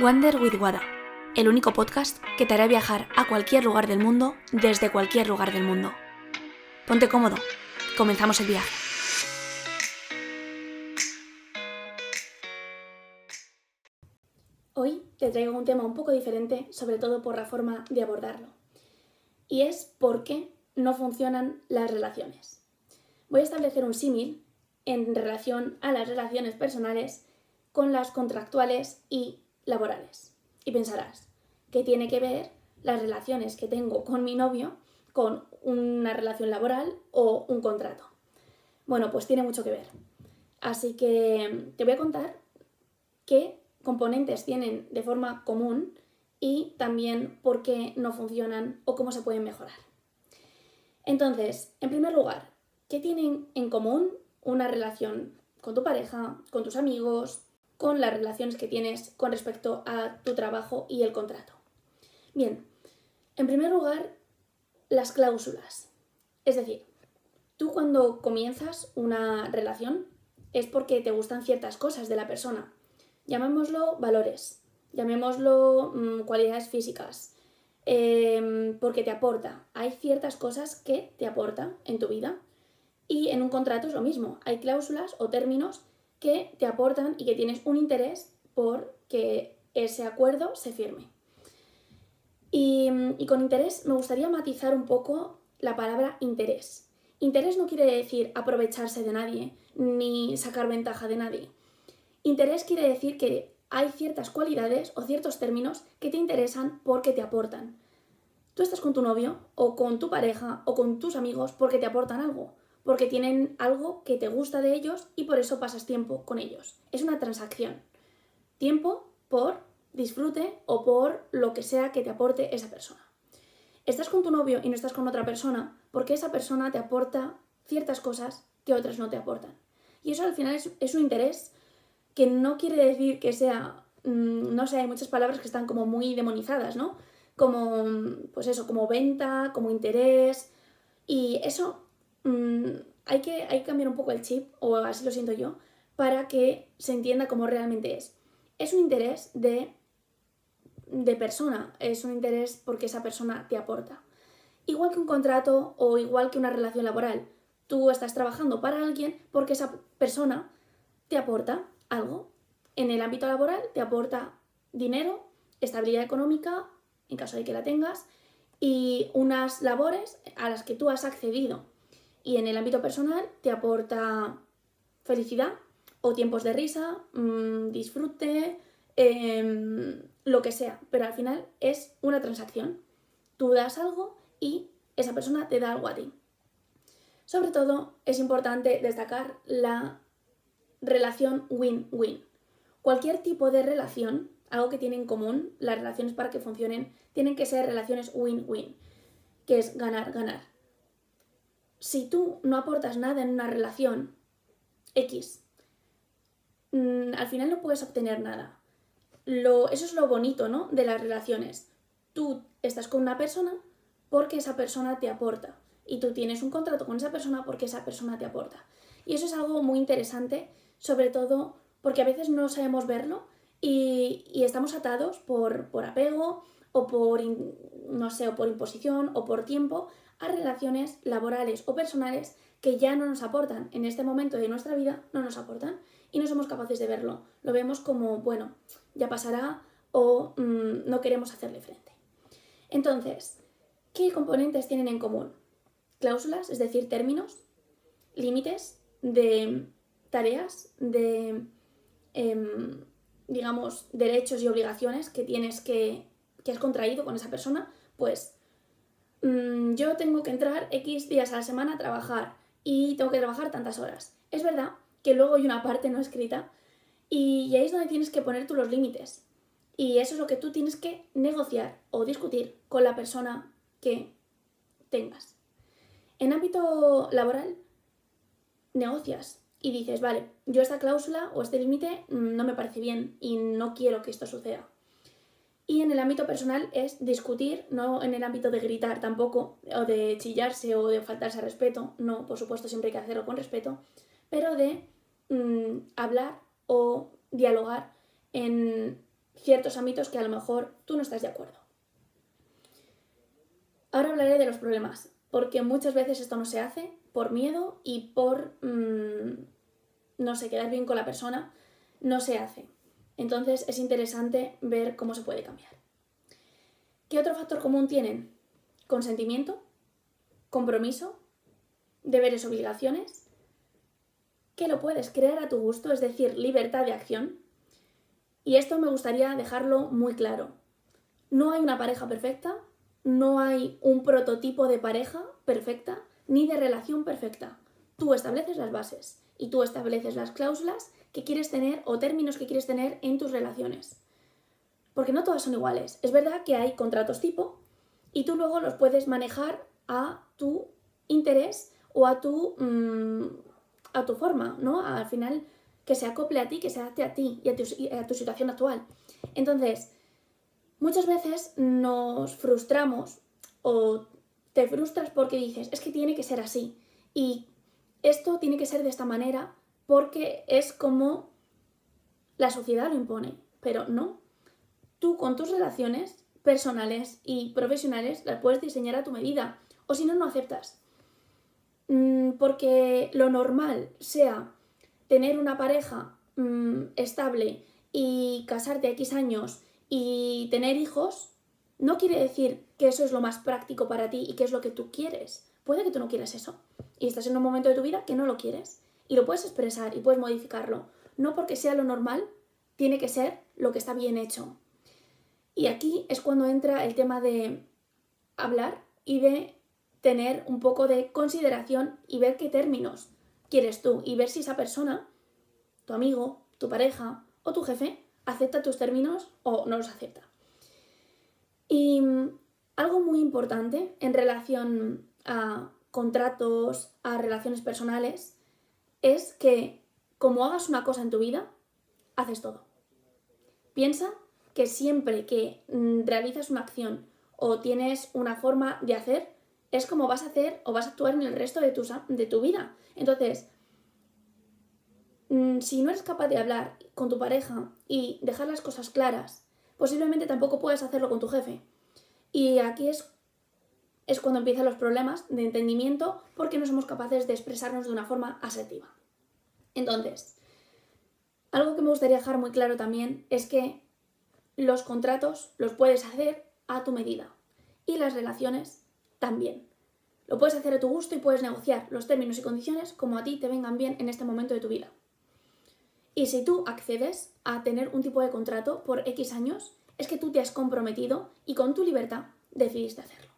Wander with Wada, el único podcast que te hará viajar a cualquier lugar del mundo desde cualquier lugar del mundo. Ponte cómodo, comenzamos el viaje. Hoy te traigo un tema un poco diferente, sobre todo por la forma de abordarlo. Y es por qué no funcionan las relaciones. Voy a establecer un símil en relación a las relaciones personales con las contractuales y laborales. Y pensarás, ¿qué tiene que ver las relaciones que tengo con mi novio con una relación laboral o un contrato? Bueno, pues tiene mucho que ver. Así que te voy a contar qué componentes tienen de forma común y también por qué no funcionan o cómo se pueden mejorar. Entonces, en primer lugar, ¿qué tienen en común una relación con tu pareja, con tus amigos, con las relaciones que tienes con respecto a tu trabajo y el contrato. Bien, en primer lugar, las cláusulas. Es decir, tú cuando comienzas una relación es porque te gustan ciertas cosas de la persona. Llamémoslo valores, llamémoslo mm, cualidades físicas, em, porque te aporta. Hay ciertas cosas que te aporta en tu vida y en un contrato es lo mismo. Hay cláusulas o términos que te aportan y que tienes un interés por que ese acuerdo se firme. Y, con interés me gustaría matizar un poco la palabra interés. Interés no quiere decir aprovecharse de nadie ni sacar ventaja de nadie. Interés quiere decir que hay ciertas cualidades o ciertos términos que te interesan porque te aportan. Tú estás con tu novio o con tu pareja o con tus amigos porque te aportan algo porque tienen algo que te gusta de ellos y por eso pasas tiempo con ellos. Es una transacción. Tiempo por disfrute o por lo que sea que te aporte esa persona. Estás con tu novio y no estás con otra persona porque esa persona te aporta ciertas cosas que otras no te aportan. Y eso al final es, un interés que no quiere decir que sea, mm, no sé, hay muchas palabras que están como muy demonizadas, ¿no? Como, pues eso, como venta, como interés. Y eso Mm, hay, que, hay que cambiar un poco el chip, o así lo siento yo, para que se entienda cómo realmente es. Es un interés de, de persona, es un interés porque esa persona te aporta. Igual que un contrato o igual que una relación laboral, tú estás trabajando para alguien porque esa persona te aporta algo. En el ámbito laboral te aporta dinero, estabilidad económica, en caso de que la tengas, y unas labores a las que tú has accedido y en el ámbito personal te aporta felicidad o tiempos de risa, mm, disfrute, em, lo que sea, pero al final es una transacción. Tú das algo y esa persona te da algo a ti. Sobre todo es importante destacar la relación win-win. Cualquier tipo de relación, algo que tiene en común, las relaciones para que funcionen, tienen que ser relaciones win-win, que es ganar-ganar si tú no aportas nada en una relación X, mm, al final no puedes obtener nada. Lo, eso es lo bonito, ¿no? De las relaciones. Tú estás con una persona porque esa persona te aporta. Y tú tienes un contrato con esa persona porque esa persona te aporta. Y eso es algo muy interesante, sobre todo porque a veces no sabemos verlo y, y estamos atados por, por apego o por, no sé, o por imposición o por tiempo a relaciones laborales o personales que ya no nos aportan en este momento de nuestra vida, no nos aportan y no somos capaces de verlo. Lo vemos como, bueno, ya pasará o mm, no queremos hacerle frente. Entonces, ¿qué componentes tienen en común? Cláusulas, es decir, términos, límites de tareas, de, em, digamos, derechos y obligaciones que tienes que, que has contraído con esa persona, pues Mm, yo tengo que entrar X días a la semana a trabajar y tengo que trabajar tantas horas. Es verdad que luego hay una parte no escrita y ahí es donde tienes que poner tú los límites. Y eso es lo que tú tienes que negociar o discutir con la persona que tengas. En ámbito laboral, negocias y dices, vale, yo esta cláusula o este límite mm, no me parece bien y no quiero que esto suceda. Y en el ámbito personal es discutir, no en el ámbito de gritar tampoco, o de chillarse o de faltarse respeto, no, por supuesto siempre hay que hacerlo con respeto, pero de mm, hablar o dialogar en ciertos ámbitos que a lo mejor tú no estás de acuerdo. Ahora hablaré de los problemas, porque muchas veces esto no se hace por miedo y por, mm, no sé, quedar bien con la persona, no se hace. Entonces es interesante ver cómo se puede cambiar. ¿Qué otro factor común tienen? Consentimiento, compromiso, deberes, obligaciones, que lo puedes crear a tu gusto, es decir, libertad de acción. Y esto me gustaría dejarlo muy claro. No hay una pareja perfecta, no hay un prototipo de pareja perfecta, ni de relación perfecta. Tú estableces las bases y tú estableces las cláusulas que quieres tener o términos que quieres tener en tus relaciones. Porque no todas son iguales. Es verdad que hay contratos tipo y tú luego los puedes manejar a tu interés o a tu, mm, a tu forma, ¿no? Al final que se acople a ti, que se adapte a ti y a tu, a tu situación actual. Entonces, muchas veces nos frustramos o te frustras porque dices, es que tiene que ser así. Y esto tiene que ser de esta manera porque es como la sociedad lo impone. Pero no. Tú con tus relaciones personales y profesionales las puedes diseñar a tu medida. O si no, no aceptas. Mm, porque lo normal sea tener una pareja mm, estable y casarte a X años y tener hijos, no quiere decir que eso es lo más práctico para ti y que es lo que tú quieres. Puede que tú no quieras eso y estás en un momento de tu vida que no lo quieres y lo puedes expresar y puedes modificarlo. No porque sea lo normal, tiene que ser lo que está bien hecho. Y aquí es cuando entra el tema de hablar y de tener un poco de consideración y ver qué términos quieres tú y ver si esa persona, tu amigo, tu pareja o tu jefe, acepta tus términos o no los acepta. Y mm, algo muy importante en relación a contratos, a relaciones personales, es que como hagas una cosa en tu vida, haces todo. Piensa que siempre que mm, realizas una acción o tienes una forma de hacer, es como vas a hacer o vas a actuar en el resto de tu, de tu vida. Entonces, mm, si no eres capaz de hablar con tu pareja y dejar las cosas claras, posiblemente tampoco puedes hacerlo con tu jefe. Y aquí es, es cuando empiezan los problemas de entendimiento porque no somos capaces de expresarnos de una forma asertiva. Entonces, algo que me gustaría dejar muy claro también es que los contratos los puedes hacer a tu medida y las relaciones también. Lo puedes hacer a tu gusto y puedes negociar los términos y condiciones como a ti te vengan bien en este momento de tu vida. Y si tú accedes a tener un tipo de contrato por X años, es que tú te has comprometido y con tu libertad decidiste hacerlo.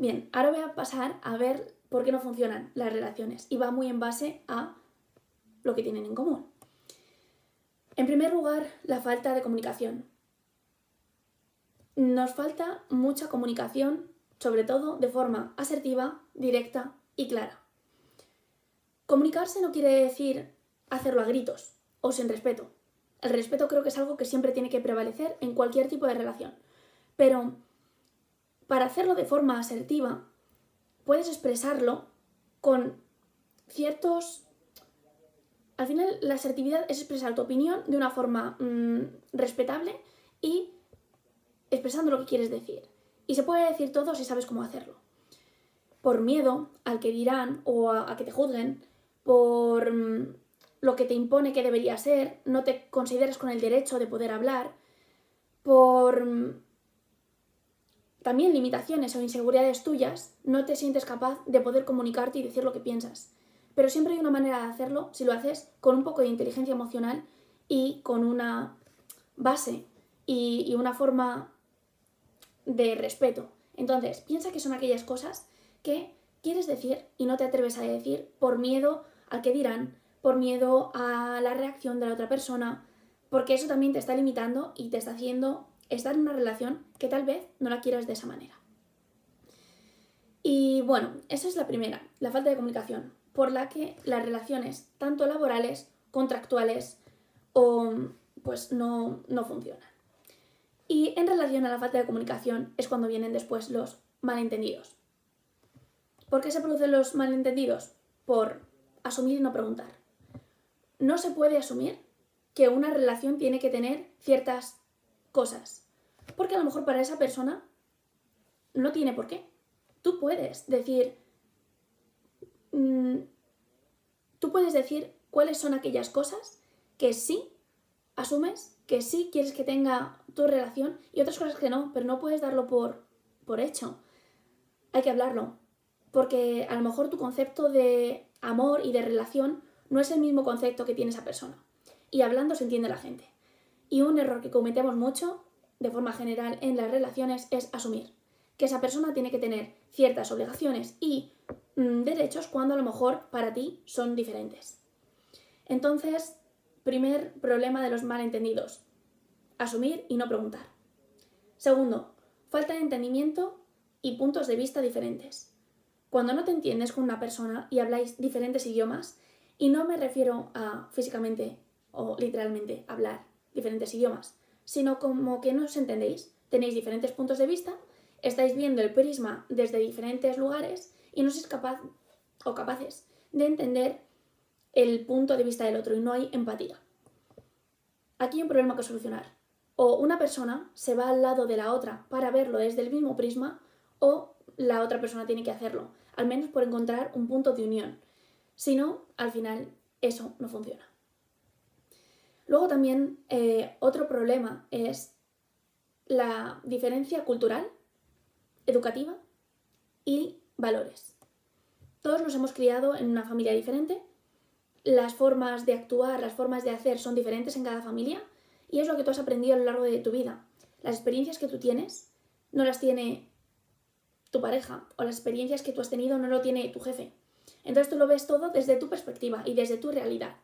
Bien, ahora voy a pasar a ver por qué no funcionan las relaciones y va muy en base a lo que tienen en común. En primer lugar, la falta de comunicación. Nos falta mucha comunicación, sobre todo de forma asertiva, directa y clara. Comunicarse no quiere decir hacerlo a gritos o sin respeto. El respeto creo que es algo que siempre tiene que prevalecer en cualquier tipo de relación. Pero para hacerlo de forma asertiva, puedes expresarlo con ciertos al final, la asertividad es expresar tu opinión de una forma mm, respetable y expresando lo que quieres decir. Y se puede decir todo si sabes cómo hacerlo. Por miedo al que dirán o a, que te juzguen, por mm, lo que te impone que debería ser, no te consideres con el derecho de poder hablar, por mm, también limitaciones o inseguridades tuyas, no te sientes capaz de poder comunicarte y decir lo que piensas. Pero siempre hay una manera de hacerlo si lo haces con un poco de inteligencia emocional y con una base y, una forma de respeto. Entonces, piensa que son aquellas cosas que quieres decir y no te atreves a decir por miedo al que dirán, por miedo a la reacción de la otra persona, porque eso también te está limitando y te está haciendo estar en una relación que tal vez no la quieras de esa manera. Y bueno, esa es la primera, la falta de comunicación por la que las relaciones, tanto laborales, contractuales, o, pues no, no funcionan. Y en relación a la falta de comunicación es cuando vienen después los malentendidos. ¿Por qué se producen los malentendidos? Por asumir y no preguntar. No se puede asumir que una relación tiene que tener ciertas cosas. Porque a lo mejor para esa persona no tiene por qué. Tú puedes decir, mm, tú puedes decir cuáles son aquellas cosas que sí asumes, que sí quieres que tenga tu relación y otras cosas que no, pero no puedes darlo por, por hecho. Hay que hablarlo, porque a lo mejor tu concepto de amor y de relación no es el mismo concepto que tiene esa persona. Y hablando se entiende la gente. Y un error que cometemos mucho, de forma general, en las relaciones es asumir que esa persona tiene que tener ciertas obligaciones y mm, derechos cuando a lo mejor para ti son diferentes. Entonces, primer problema de los malentendidos, asumir y no preguntar. Segundo, falta de entendimiento y puntos de vista diferentes. Cuando no te entiendes con una persona y habláis diferentes idiomas, y no me refiero a físicamente o literalmente hablar diferentes idiomas, sino como que no os entendéis, tenéis diferentes puntos de vista estáis viendo el prisma desde diferentes lugares y no sois capaz o capaces de entender el punto de vista del otro y no hay empatía. Aquí hay un problema que solucionar. O una persona se va al lado de la otra para verlo desde el mismo prisma o la otra persona tiene que hacerlo, al menos por encontrar un punto de unión. Si no, al final eso no funciona. Luego también eh, otro problema es la diferencia cultural educativa y valores. Todos nos hemos criado en una familia diferente, las formas de actuar, las formas de hacer son diferentes en cada familia y es lo que tú has aprendido a lo largo de tu vida. Las experiencias que tú tienes no las tiene tu pareja o las experiencias que tú has tenido no lo tiene tu jefe. Entonces tú lo ves todo desde tu perspectiva y desde tu realidad.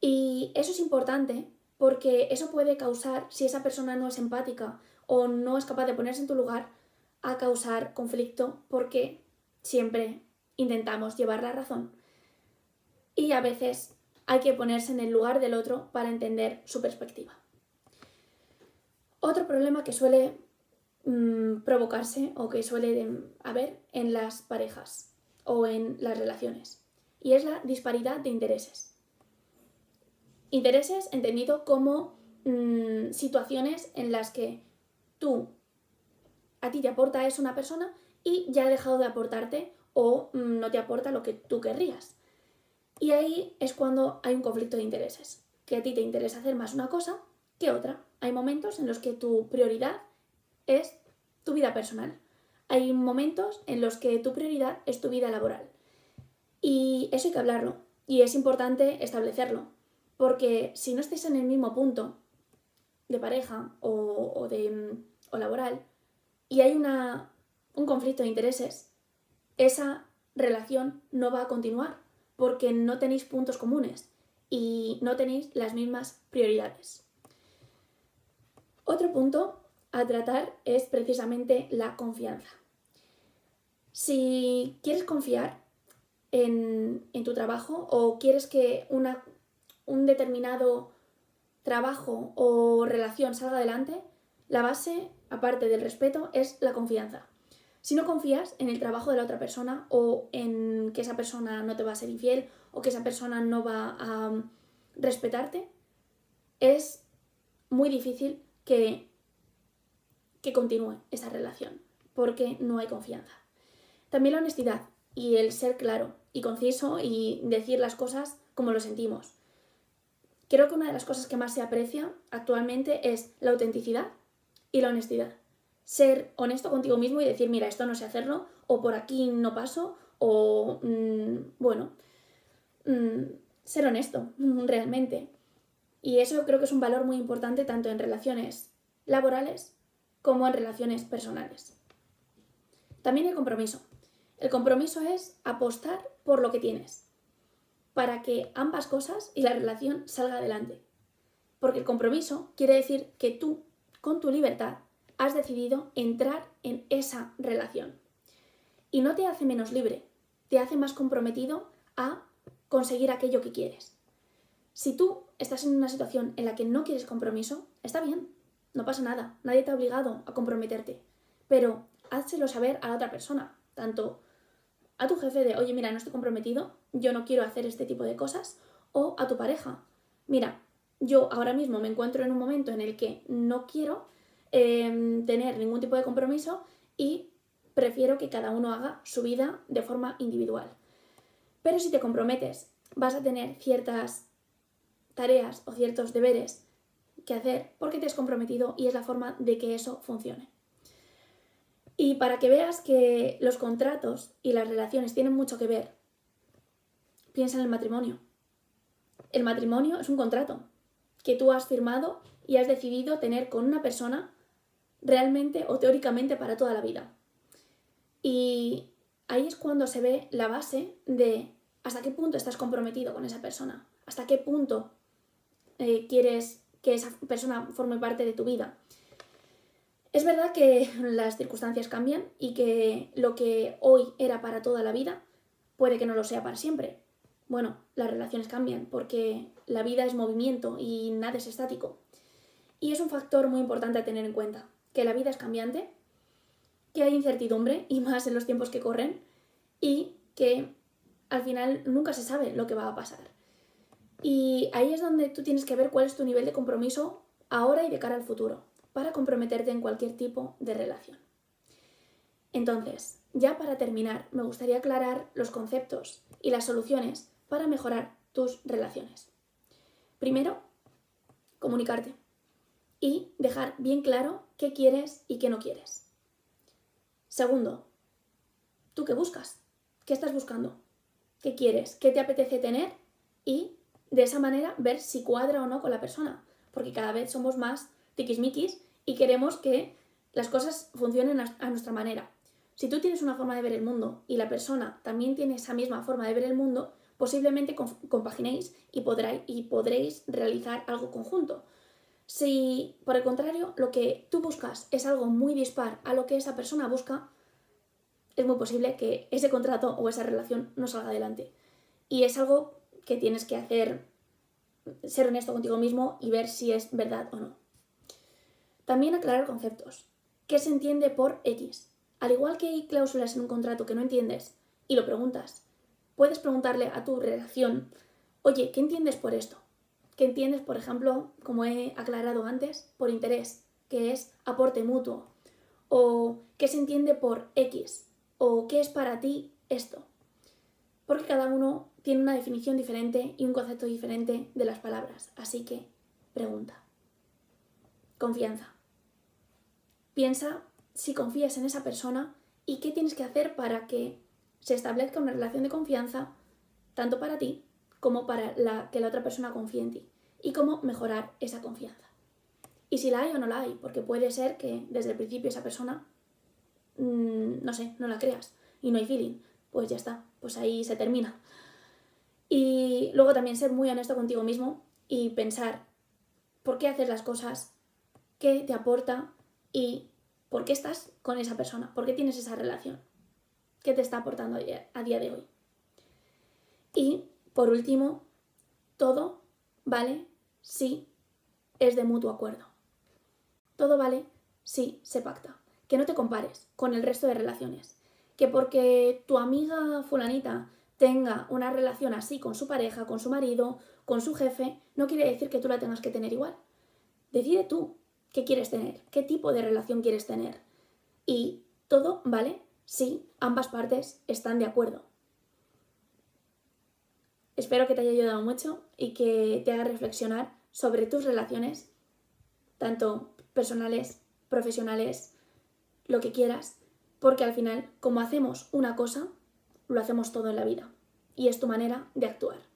Y eso es importante porque eso puede causar, si esa persona no es empática o no es capaz de ponerse en tu lugar, a causar conflicto porque siempre intentamos llevar la razón y a veces hay que ponerse en el lugar del otro para entender su perspectiva. Otro problema que suele mm, provocarse o que suele haber en las parejas o en las relaciones y es la disparidad de intereses. Intereses entendido como mm, situaciones en las que tú a ti te aporta eso una persona y ya ha dejado de aportarte o mm, no te aporta lo que tú querrías. Y ahí es cuando hay un conflicto de intereses, que a ti te interesa hacer más una cosa que otra. Hay momentos en los que tu prioridad es tu vida personal. Hay momentos en los que tu prioridad es tu vida laboral. Y eso hay que hablarlo. Y es importante establecerlo. Porque si no estáis en el mismo punto de pareja o, de, mm, o laboral, y hay una, un conflicto de intereses, esa relación no va a continuar porque no tenéis puntos comunes y no tenéis las mismas prioridades. Otro punto a tratar es precisamente la confianza. Si quieres confiar en, en tu trabajo o quieres que una, un determinado trabajo o relación salga adelante, la base aparte del respeto, es la confianza. Si no confías en el trabajo de la otra persona o en que esa persona no te va a ser infiel o que esa persona no va a respetarte, es muy difícil que, que continúe esa relación porque no hay confianza. También la honestidad y el ser claro y conciso y decir las cosas como lo sentimos. Creo que una de las cosas que más se aprecia actualmente es la autenticidad y la honestidad. Ser honesto contigo mismo y decir, mira, esto no sé hacerlo, o por aquí no paso, o mm, bueno, mm, ser honesto realmente. Y eso creo que es un valor muy importante tanto en relaciones laborales como en relaciones personales. También el compromiso. El compromiso es apostar por lo que tienes, para que ambas cosas y la relación salga adelante. Porque el compromiso quiere decir que tú con tu libertad, has decidido entrar en esa relación. Y no te hace menos libre, te hace más comprometido a conseguir aquello que quieres. Si tú estás en una situación en la que no quieres compromiso, está bien, no pasa nada, nadie te ha obligado a comprometerte, pero házelo saber a la otra persona, tanto a tu jefe de, oye, mira, no estoy comprometido, yo no quiero hacer este tipo de cosas, o a tu pareja, mira, yo ahora mismo me encuentro en un momento en el que no quiero em, tener ningún tipo de compromiso y prefiero que cada uno haga su vida de forma individual. Pero si te comprometes, vas a tener ciertas tareas o ciertos deberes que hacer porque te has comprometido y es la forma de que eso funcione. Y para que veas que los contratos y las relaciones tienen mucho que ver, piensa en el matrimonio. El matrimonio es un contrato que tú has firmado y has decidido tener con una persona realmente o teóricamente para toda la vida. Y ahí es cuando se ve la base de hasta qué punto estás comprometido con esa persona, hasta qué punto eh, quieres que esa persona forme parte de tu vida. Es verdad que las circunstancias cambian y que lo que hoy era para toda la vida puede que no lo sea para siempre. Bueno, las relaciones cambian porque la vida es movimiento y nada es estático. Y es un factor muy importante a tener en cuenta, que la vida es cambiante, que hay incertidumbre y más en los tiempos que corren y que al final nunca se sabe lo que va a pasar. Y ahí es donde tú tienes que ver cuál es tu nivel de compromiso ahora y de cara al futuro para comprometerte en cualquier tipo de relación. Entonces, ya para terminar, me gustaría aclarar los conceptos y las soluciones para mejorar tus relaciones. Primero, comunicarte y dejar bien claro qué quieres y qué no quieres. Segundo, ¿tú qué buscas? ¿Qué estás buscando? ¿Qué quieres? ¿Qué te apetece tener? Y de esa manera ver si cuadra o no con la persona, porque cada vez somos más tiquismiquis y queremos que las cosas funcionen a, nuestra manera. Si tú tienes una forma de ver el mundo y la persona también tiene esa misma forma de ver el mundo, posiblemente compaginéis y, y podréis realizar algo conjunto. Si, por el contrario, lo que tú buscas es algo muy dispar a lo que esa persona busca, es muy posible que ese contrato o esa relación no salga adelante. Y es algo que tienes que hacer, ser honesto contigo mismo y ver si es verdad o no. También aclarar conceptos. ¿Qué se entiende por X? Al igual que hay cláusulas en un contrato que no entiendes y lo preguntas, puedes preguntarle a tu relación, oye, ¿qué entiendes por esto? ¿Qué entiendes, por ejemplo, como he aclarado antes, por interés, que es aporte mutuo? ¿O qué se entiende por X? ¿O qué es para ti esto? Porque cada uno tiene una definición diferente y un concepto diferente de las palabras, así que pregunta. Confianza. Piensa si confías en esa persona y qué tienes que hacer para que se establezca una relación de confianza tanto para ti como para la, que la otra persona confíe en ti y cómo mejorar esa confianza. Y si la hay o no la hay, porque puede ser que desde el principio esa persona, mm, no sé, no la creas y no hay feeling, pues ya está, pues ahí se termina. Y luego también ser muy honesto contigo mismo y pensar por qué haces las cosas, qué te aporta y por qué estás con esa persona, por qué tienes esa relación, qué te está aportando a día de hoy. Y por último, todo vale si es de mutuo acuerdo. Todo vale si se pacta. Que no te compares con el resto de relaciones. Que porque tu amiga fulanita tenga una relación así con su pareja, con su marido, con su jefe, no quiere decir que tú la tengas que tener igual. Decide tú qué quieres tener, qué tipo de relación quieres tener. Y todo vale si ambas partes están de acuerdo. Espero que te haya ayudado mucho y que te haga reflexionar sobre tus relaciones, tanto personales, profesionales, lo que quieras, porque al final, como hacemos una cosa, lo hacemos todo en la vida. Y es tu manera de actuar.